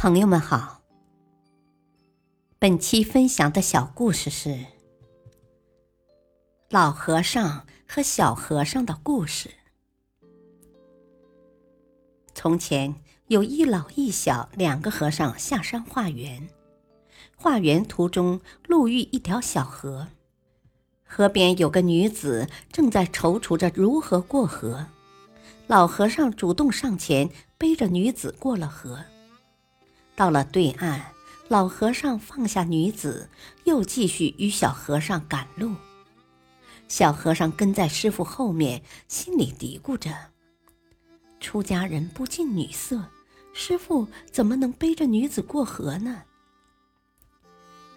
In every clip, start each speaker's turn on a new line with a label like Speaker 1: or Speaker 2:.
Speaker 1: 朋友们好，本期分享的小故事是老和尚和小和尚的故事。从前有一老一小两个和尚下山化缘，化缘途中路遇一条小河，河边有个女子正在踌躇着如何过河。老和尚主动上前，背着女子过了河。到了对岸，老和尚放下女子，又继续与小和尚赶路。小和尚跟在师傅后面，心里嘀咕着：“出家人不近女色，师傅怎么能背着女子过河呢？”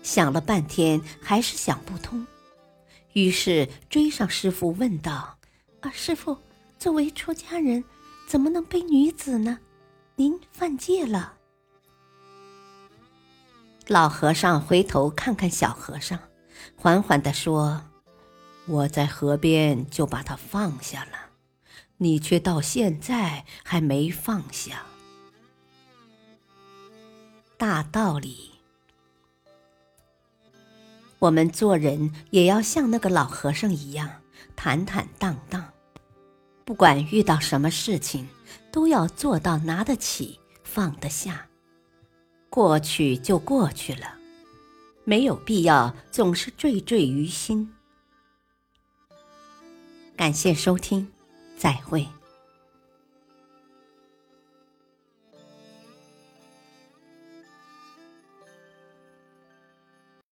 Speaker 1: 想了半天，还是想不通，于是追上师傅，问道：“啊，师傅。”作为出家人，怎么能背女子呢？您犯戒了。老和尚回头看看小和尚，缓缓地说：“我在河边就把它放下了，你却到现在还没放下。”大道理，我们做人也要像那个老和尚一样坦坦荡荡。不管遇到什么事情，都要做到拿得起、放得下。过去就过去了，没有必要总是惴惴于心。感谢收听，再会。